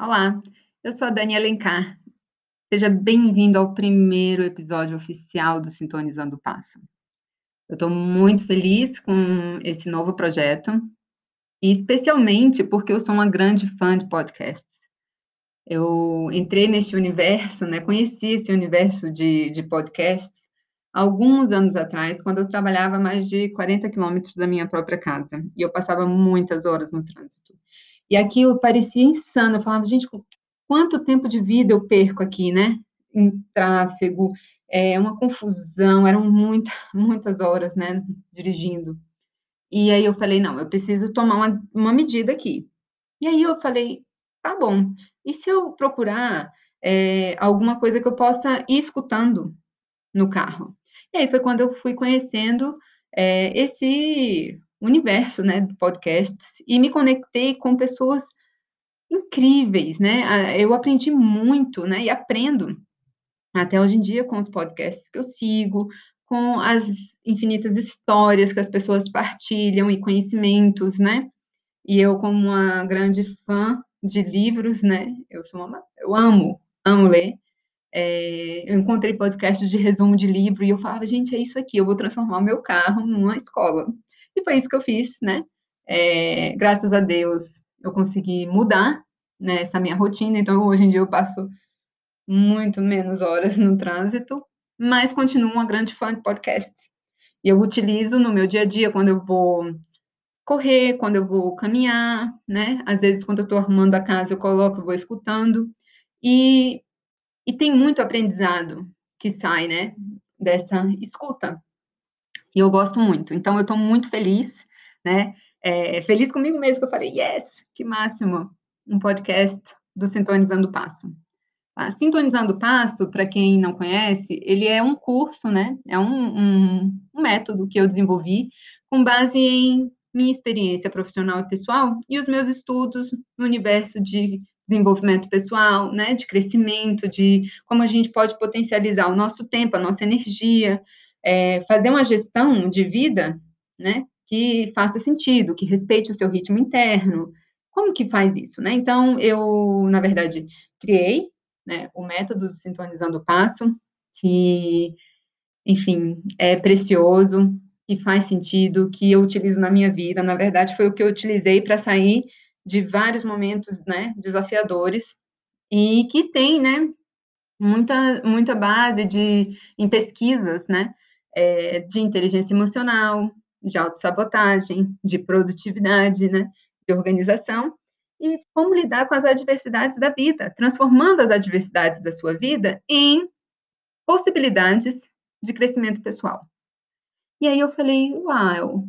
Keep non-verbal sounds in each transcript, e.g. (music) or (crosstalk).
Olá, eu sou a Dani Alencar. Seja bem-vindo ao primeiro episódio oficial do Sintonizando o Passo. Eu estou muito feliz com esse novo projeto, e especialmente porque eu sou uma grande fã de podcasts. Eu entrei neste universo, né, conheci esse universo de, de podcasts alguns anos atrás, quando eu trabalhava mais de 40 quilômetros da minha própria casa, e eu passava muitas horas no trânsito. E aquilo parecia insano. Eu falava, gente, quanto tempo de vida eu perco aqui, né? Em tráfego, é uma confusão, eram muita, (laughs) muitas horas, né, dirigindo. E aí eu falei, não, eu preciso tomar uma, uma medida aqui. E aí eu falei, tá bom, e se eu procurar é, alguma coisa que eu possa ir escutando no carro? E aí foi quando eu fui conhecendo é, esse universo, né, de podcasts e me conectei com pessoas incríveis, né? Eu aprendi muito, né, e aprendo até hoje em dia com os podcasts que eu sigo, com as infinitas histórias que as pessoas partilham e conhecimentos, né? E eu como uma grande fã de livros, né? Eu sou uma, eu amo, amo ler. É, eu encontrei podcasts de resumo de livro e eu falava, gente, é isso aqui, eu vou transformar o meu carro numa escola. E foi isso que eu fiz, né? É, graças a Deus, eu consegui mudar né, essa minha rotina, então hoje em dia eu passo muito menos horas no trânsito, mas continuo uma grande fã de podcasts. E eu utilizo no meu dia a dia quando eu vou correr, quando eu vou caminhar, né? Às vezes, quando eu estou arrumando a casa, eu coloco, vou escutando. E, e tem muito aprendizado que sai, né? Dessa escuta. E eu gosto muito. Então, eu estou muito feliz, né? É, feliz comigo mesmo, que eu falei, yes, que máximo, um podcast do Sintonizando o Passo. Ah, Sintonizando o Passo, para quem não conhece, ele é um curso, né? É um, um, um método que eu desenvolvi com base em minha experiência profissional e pessoal e os meus estudos no universo de desenvolvimento pessoal, né, de crescimento, de como a gente pode potencializar o nosso tempo, a nossa energia, é, fazer uma gestão de vida, né, que faça sentido, que respeite o seu ritmo interno. Como que faz isso, né? Então, eu, na verdade, criei né, o método Sintonizando o Passo, que, enfim, é precioso, e faz sentido, que eu utilizo na minha vida. Na verdade, foi o que eu utilizei para sair de vários momentos, né, desafiadores, e que tem, né, muita, muita base de, em pesquisas, né, é, de inteligência emocional, de autossabotagem, de produtividade, né, de organização, e como lidar com as adversidades da vida, transformando as adversidades da sua vida em possibilidades de crescimento pessoal. E aí eu falei, uau,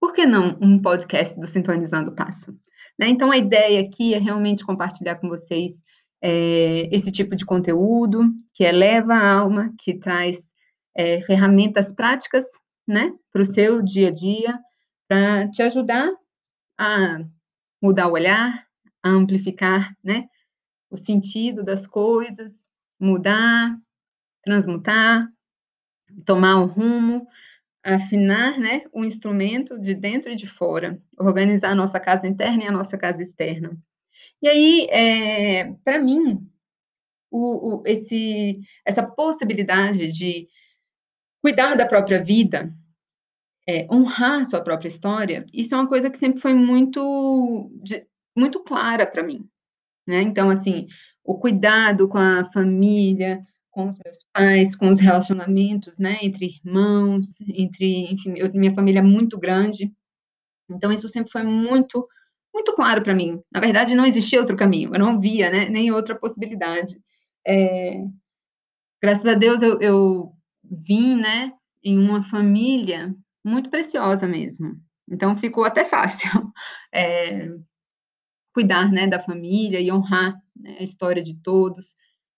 por que não um podcast do Sintonizando o Passo? Né? Então a ideia aqui é realmente compartilhar com vocês é, esse tipo de conteúdo que eleva a alma, que traz é, ferramentas práticas, né, para o seu dia a dia, para te ajudar a mudar o olhar, a amplificar, né, o sentido das coisas, mudar, transmutar, tomar o rumo, afinar, né, o instrumento de dentro e de fora, organizar a nossa casa interna e a nossa casa externa. E aí, é, para mim, o, o, esse, essa possibilidade de cuidar da própria vida, é, honrar sua própria história, isso é uma coisa que sempre foi muito, de, muito clara para mim. Né? Então, assim, o cuidado com a família, com os meus pais, com os relacionamentos, né, entre irmãos, entre, enfim, eu, minha família é muito grande. Então, isso sempre foi muito, muito claro para mim. Na verdade, não existia outro caminho, eu não via, né, nem outra possibilidade. É, graças a Deus, eu, eu vim, né, em uma família muito preciosa mesmo. Então ficou até fácil é, (laughs) cuidar, né, da família e honrar né, a história de todos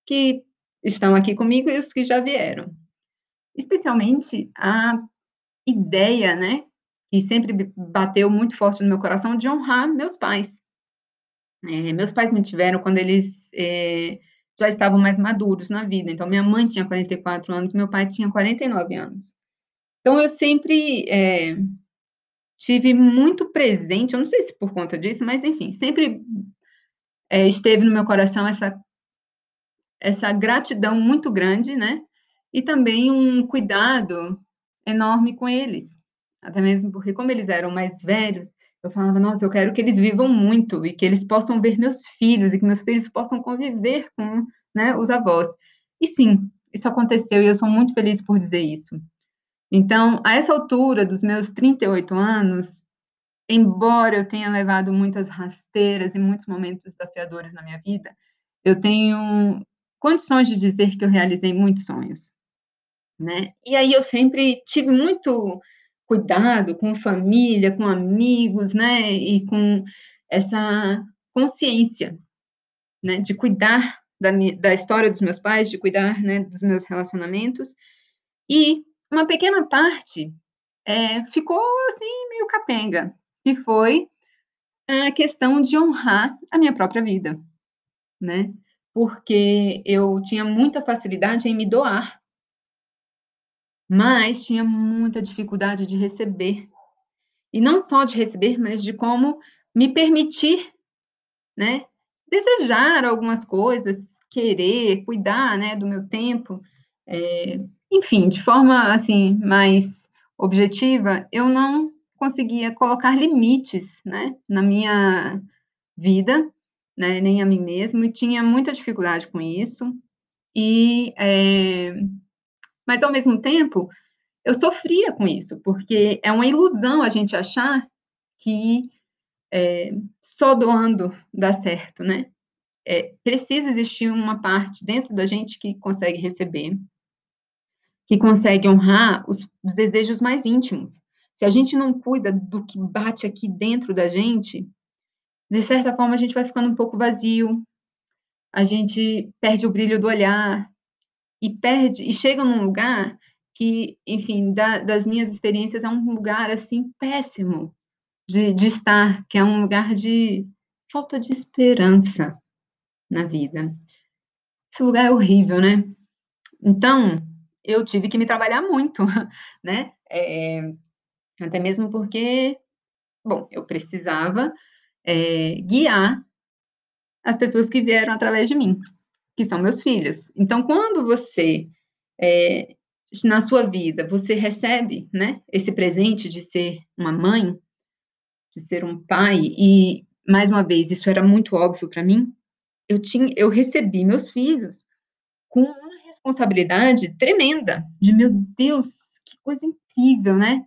que estão aqui comigo e os que já vieram. Especialmente a ideia, né, que sempre bateu muito forte no meu coração de honrar meus pais. É, meus pais me tiveram quando eles é, já estavam mais maduros na vida. Então, minha mãe tinha 44 anos, meu pai tinha 49 anos. Então, eu sempre é, tive muito presente, eu não sei se por conta disso, mas enfim, sempre é, esteve no meu coração essa, essa gratidão muito grande, né? E também um cuidado enorme com eles. Até mesmo porque, como eles eram mais velhos, eu falava, nossa, eu quero que eles vivam muito e que eles possam ver meus filhos e que meus filhos possam conviver com né, os avós. E sim, isso aconteceu e eu sou muito feliz por dizer isso. Então, a essa altura dos meus 38 anos, embora eu tenha levado muitas rasteiras e muitos momentos desafiadores na minha vida, eu tenho condições de dizer que eu realizei muitos sonhos, né? E aí eu sempre tive muito cuidado com família, com amigos, né? E com essa consciência, né? De cuidar da, da história dos meus pais, de cuidar, né? Dos meus relacionamentos. E uma pequena parte é, ficou assim meio capenga, que foi a questão de honrar a minha própria vida, né? Porque eu tinha muita facilidade em me doar, mas tinha muita dificuldade de receber. E não só de receber, mas de como me permitir, né? Desejar algumas coisas, querer, cuidar, né, do meu tempo, é, enfim, de forma assim mais objetiva, eu não conseguia colocar limites, né, na minha vida, né, nem a mim mesmo, e tinha muita dificuldade com isso. E, é, mas ao mesmo tempo, eu sofria com isso, porque é uma ilusão a gente achar que é, só doando dá certo, né? É, precisa existir uma parte dentro da gente que consegue receber, que consegue honrar os, os desejos mais íntimos. Se a gente não cuida do que bate aqui dentro da gente, de certa forma a gente vai ficando um pouco vazio, a gente perde o brilho do olhar e perde e chega num lugar que, enfim, da, das minhas experiências é um lugar assim péssimo de, de estar, que é um lugar de falta de esperança na vida. Esse lugar é horrível, né? Então, eu tive que me trabalhar muito, (laughs) né? É, até mesmo porque, bom, eu precisava é, guiar as pessoas que vieram através de mim, que são meus filhos. Então, quando você, é, na sua vida, você recebe, né, esse presente de ser uma mãe, de ser um pai, e, mais uma vez, isso era muito óbvio para mim, eu, tinha, eu recebi meus filhos com uma responsabilidade tremenda, de meu Deus, que coisa incrível, né?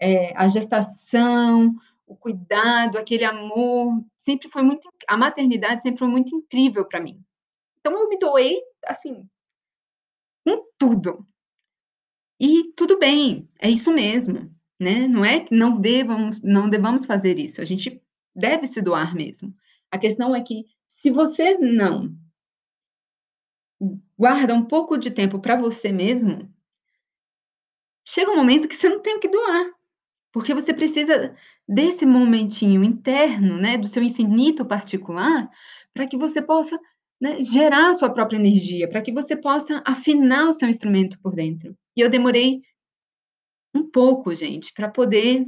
É, a gestação, o cuidado, aquele amor, sempre foi muito, a maternidade sempre foi muito incrível para mim. Então eu me doei, assim, com tudo. E tudo bem, é isso mesmo, né? Não é que não devamos, não devamos fazer isso, a gente deve se doar mesmo. A questão é que se você não guarda um pouco de tempo para você mesmo, chega um momento que você não tem o que doar, porque você precisa desse momentinho interno, né, do seu infinito particular, para que você possa né, gerar a sua própria energia, para que você possa afinar o seu instrumento por dentro. E eu demorei um pouco, gente, para poder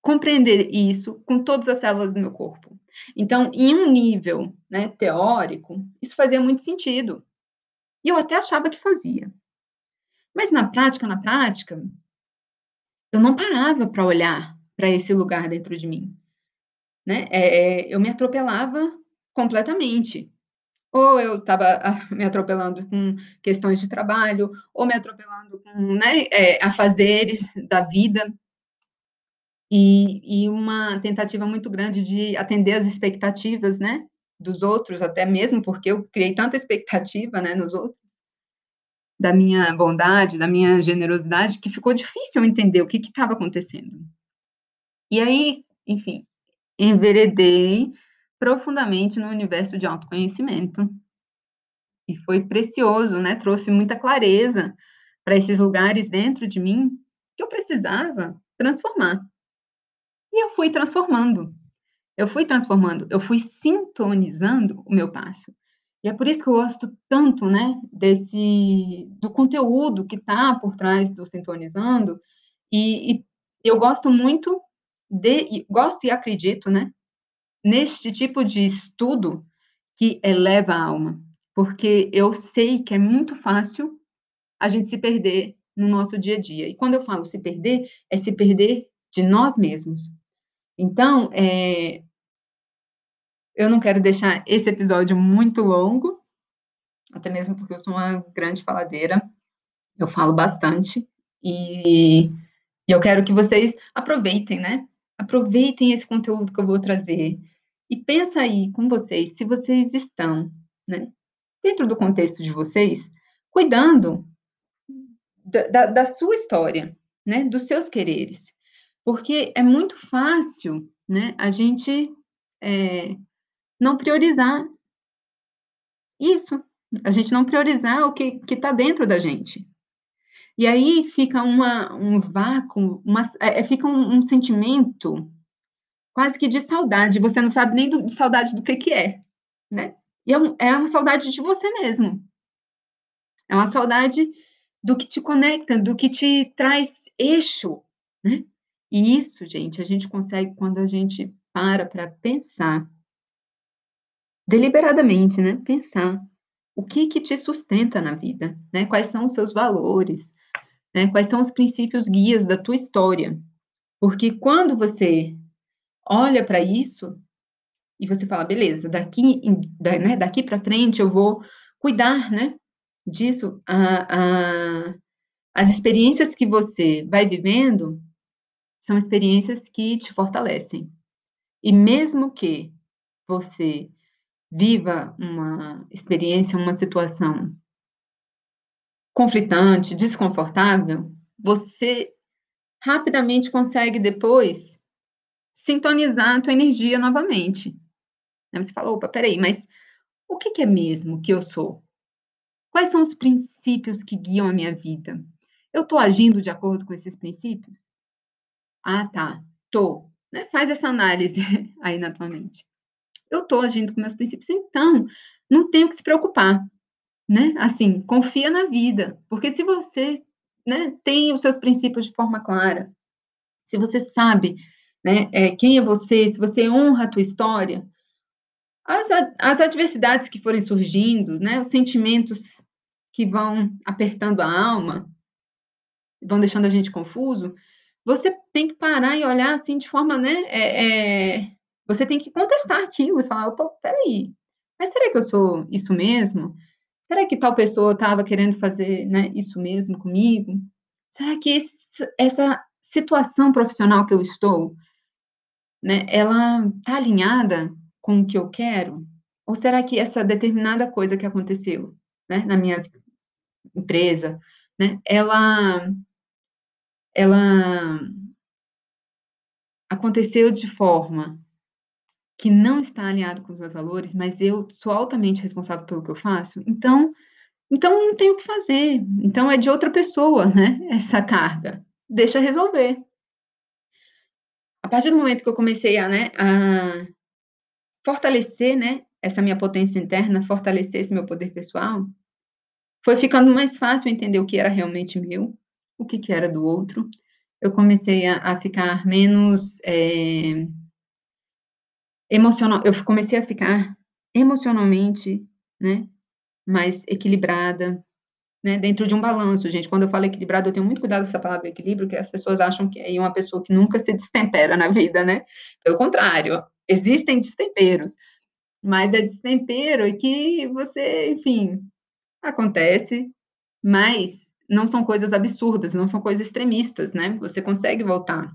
compreender isso com todas as células do meu corpo. Então, em um nível né, teórico, isso fazia muito sentido. E eu até achava que fazia. Mas na prática, na prática, eu não parava para olhar para esse lugar dentro de mim. Né? É, é eu me atropelava completamente. Ou eu estava ah, me atropelando com questões de trabalho, ou me atropelando com né, é, afazeres da vida, e, e uma tentativa muito grande de atender as expectativas, né, dos outros, até mesmo porque eu criei tanta expectativa, né, nos outros, da minha bondade, da minha generosidade, que ficou difícil entender o que estava acontecendo. E aí, enfim, enveredei profundamente no universo de autoconhecimento. E foi precioso, né? Trouxe muita clareza para esses lugares dentro de mim que eu precisava transformar. E eu fui transformando. Eu fui transformando, eu fui sintonizando o meu passo. E é por isso que eu gosto tanto, né, desse do conteúdo que está por trás do sintonizando. E, e, eu gosto muito de, gosto e acredito, né, neste tipo de estudo que eleva a alma, porque eu sei que é muito fácil a gente se perder no nosso dia a dia. E quando eu falo se perder, é se perder de nós mesmos. Então, é, eu não quero deixar esse episódio muito longo, até mesmo porque eu sou uma grande faladeira, eu falo bastante, e, e eu quero que vocês aproveitem, né? Aproveitem esse conteúdo que eu vou trazer. E pensa aí com vocês, se vocês estão, né, dentro do contexto de vocês, cuidando da, da, da sua história, né, dos seus quereres. Porque é muito fácil, né, a gente é, não priorizar isso, a gente não priorizar o que está dentro da gente. E aí fica uma, um vácuo, uma, é, fica um, um, sentimento quase que de saudade, você não sabe nem do, de saudade do que, que é, né? E é, um, é uma saudade de você mesmo. É uma saudade do que te conecta, do que te traz eixo, né? E isso, gente, a gente consegue quando a gente para para pensar deliberadamente, né? Pensar o que que te sustenta na vida, né? Quais são os seus valores, né? Quais são os princípios guias da tua história? Porque quando você olha para isso e você fala, beleza, daqui, da, né, daqui para frente eu vou cuidar, né, disso, a, a, as experiências que você vai vivendo são experiências que te fortalecem. E mesmo que você viva uma experiência, uma situação conflitante, desconfortável, você rapidamente consegue depois sintonizar a tua energia novamente. Você fala, opa, peraí, mas o que, que é mesmo que eu sou? Quais são os princípios que guiam a minha vida? Eu estou agindo de acordo com esses princípios? Ah, tá, tô. Né? Faz essa análise (laughs) aí na tua mente. Eu estou agindo com meus princípios, então não tenho que se preocupar, né? Assim, confia na vida, porque se você né, tem os seus princípios de forma clara, se você sabe né, é, quem é você, se você honra a tua história, as, as adversidades que forem surgindo, né, os sentimentos que vão apertando a alma, vão deixando a gente confuso, você tem que parar e olhar assim de forma, né, é, é, você tem que contestar aquilo e falar, opa, peraí, mas será que eu sou isso mesmo? Será que tal pessoa estava querendo fazer né, isso mesmo comigo? Será que esse, essa situação profissional que eu estou, né, ela está alinhada com o que eu quero? Ou será que essa determinada coisa que aconteceu né, na minha empresa, né, ela, ela aconteceu de forma que não está alinhado com os meus valores, mas eu sou altamente responsável pelo que eu faço, então, então não tenho o que fazer. Então é de outra pessoa, né? (laughs) Essa carga. Deixa resolver. A partir do momento que eu comecei a, né, a fortalecer, né, essa minha potência interna, fortalecer esse meu poder pessoal, foi ficando mais fácil entender o que era realmente meu, o que, que era do outro. Eu comecei a, a ficar menos é, emocional, eu comecei a ficar emocionalmente, né, mais equilibrada, né, dentro de um balanço, gente. Quando eu falo equilibrado, eu tenho muito cuidado com essa palavra equilíbrio, que as pessoas acham que é uma pessoa que nunca se destempera na vida, né? Pelo contrário, existem destemperos, mas é destempero que você, enfim, acontece, mas não são coisas absurdas, não são coisas extremistas, né? Você consegue voltar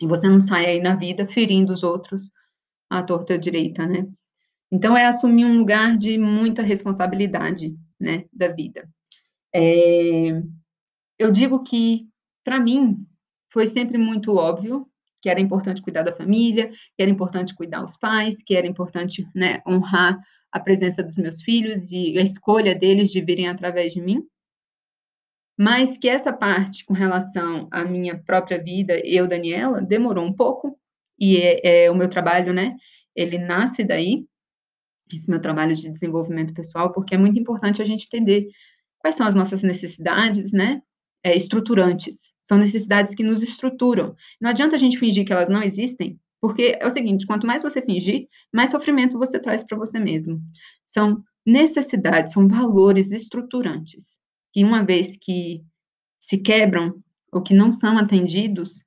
e você não sai aí na vida ferindo os outros à torta direita, né? Então, é assumir um lugar de muita responsabilidade, né, da vida. É, eu digo que, para mim, foi sempre muito óbvio que era importante cuidar da família, que era importante cuidar dos pais, que era importante, né, honrar a presença dos meus filhos e a escolha deles de virem através de mim. Mas que essa parte com relação à minha própria vida, eu, Daniela, demorou um pouco, e é, é, o meu trabalho, né, ele nasce daí, esse meu trabalho de desenvolvimento pessoal, porque é muito importante a gente entender quais são as nossas necessidades, né, é, estruturantes, são necessidades que nos estruturam. Não adianta a gente fingir que elas não existem, Porque é o seguinte, quanto mais você fingir, mais sofrimento você traz para você mesmo. São necessidades, são valores estruturantes, que uma vez que se quebram ou que não são atendidos,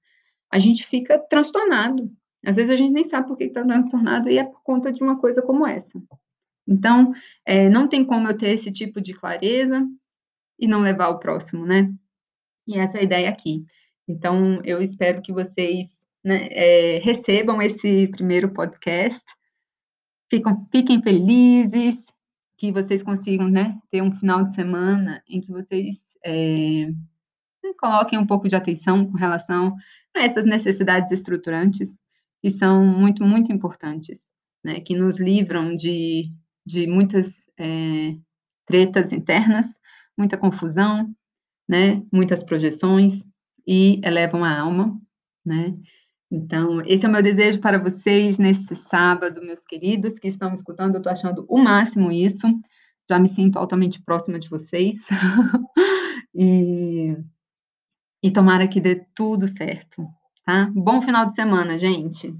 a gente fica transtornado. Às vezes a gente nem sabe por que está transtornado e é por conta de uma coisa como essa. Então, é, não tem como eu ter esse tipo de clareza e não levar o próximo, né? E essa é a ideia aqui. Então, eu espero que vocês né, é, recebam esse primeiro podcast, fiquem, felizes, que vocês consigam né, ter um final de semana em que vocês é, né, coloquem um pouco de atenção com relação a essas necessidades estruturantes, que são muito, muito importantes, né, que nos livram de, de muitas é, tretas internas, muita confusão, né, muitas projeções, e elevam a alma, né, então, esse é o meu desejo para vocês nesse sábado, meus queridos que estão me escutando. Eu estou achando o máximo isso. Já me sinto altamente próxima de vocês. (laughs) e, e tomara que dê tudo certo, tá? Bom final de semana, gente.